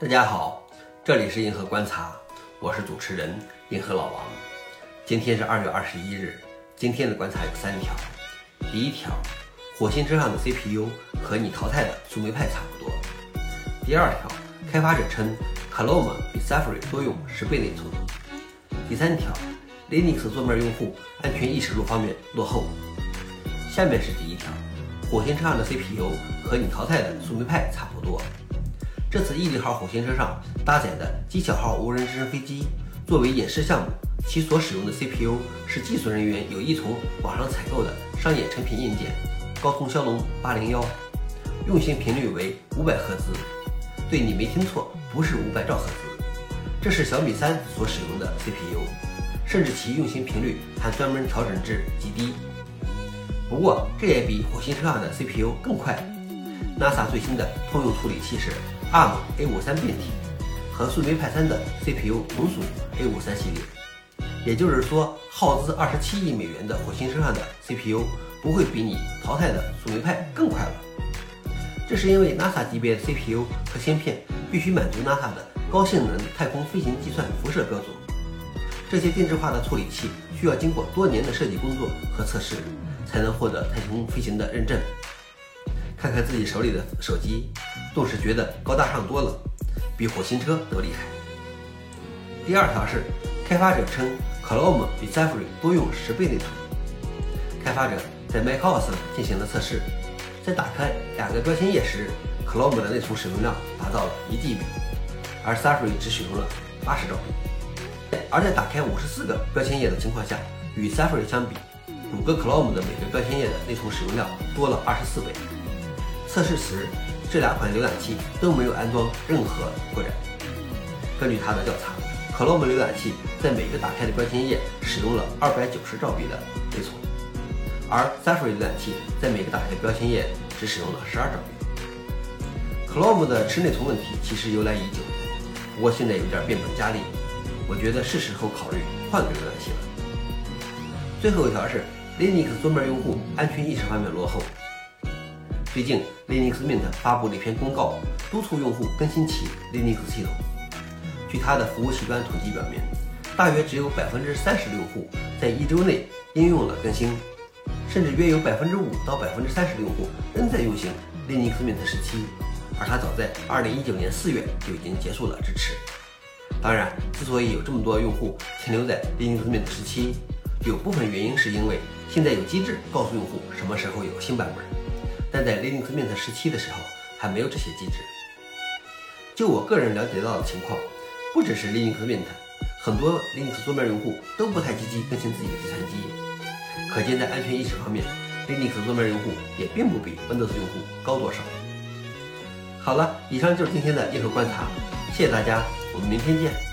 大家好，这里是银河观察，我是主持人银河老王。今天是二月二十一日，今天的观察有三条。第一条，火星车上的 CPU 和你淘汰的苏梅派差不多。第二条，开发者称 Chrome 比 Safari 多用十倍内存。第三条，Linux 桌面用户安全意识度方面落后。下面是第一条，火星车上的 CPU 和你淘汰的苏梅派差不多。这次毅力号火星车上搭载的机巧号无人直升飞机，作为演示项目，其所使用的 CPU 是技术人员有意从网上采购的商业成品硬件高通骁龙八零幺，运行频率为五百赫兹。对你没听错，不是五百兆赫兹，这是小米三所使用的 CPU，甚至其运行频率还专门调整至极低。不过这也比火星车上的 CPU 更快。NASA 最新的通用处理器是。ARM A53 变体和树莓派三的 CPU 同属 A53 系列，也就是说，耗资二十七亿美元的火星车上的 CPU 不会比你淘汰的树莓派更快了。这是因为 NASA 级别的 CPU 和芯片必须满足 NASA 的高性能太空飞行计算辐射标准，这些定制化的处理器需要经过多年的设计工作和测试，才能获得太空飞行的认证。看看自己手里的手机，顿时觉得高大上多了，比火星车都厉害。第二条是，开发者称 Chrome 比 Safari 多用十倍内存。开发者在 macOS 进行了测试，在打开两个标签页时，Chrome 的内存使用量达到了一 GB，而 Safari 只使用了八十兆。而在打开五十四个标签页的情况下，与 Safari 相比，谷歌 Chrome 的每个标签页的内存使用量多了二十四倍。测试时，这两款浏览器都没有安装任何扩展。根据他的调查，Chrome 浏览器在每个打开的标签页使用了二百九十兆笔的内存，而 Safari 浏览器在每个打开的标签页只使用了十二兆笔。Chrome 的吃内存问题其实由来已久，不过现在有点变本加厉，我觉得是时候考虑换个浏览器了。最后一条是 Linux 桌面用户安全意识方面落后。最近，Linux Mint 发布了一篇公告，督促用户更新其 Linux 系统。据它的服务器端统计表明，大约只有百分之三十的用户在一周内应用了更新，甚至约有百分之五到百分之三十的用户仍在运行 Linux Mint 十七，而它早在二零一九年四月就已经结束了支持。当然，之所以有这么多用户停留在 Linux Mint 十七，有部分原因是因为现在有机制告诉用户什么时候有新版本。但在 Linux Mint 十七的时候还没有这些机制。就我个人了解到的情况，不只是 Linux Mint，很多 Linux 桌面用户都不太积极更新自己的计算机。可见在安全意识方面，Linux 桌面用户也并不比 Windows 用户高多少。好了，以上就是今天的硬核观察，谢谢大家，我们明天见。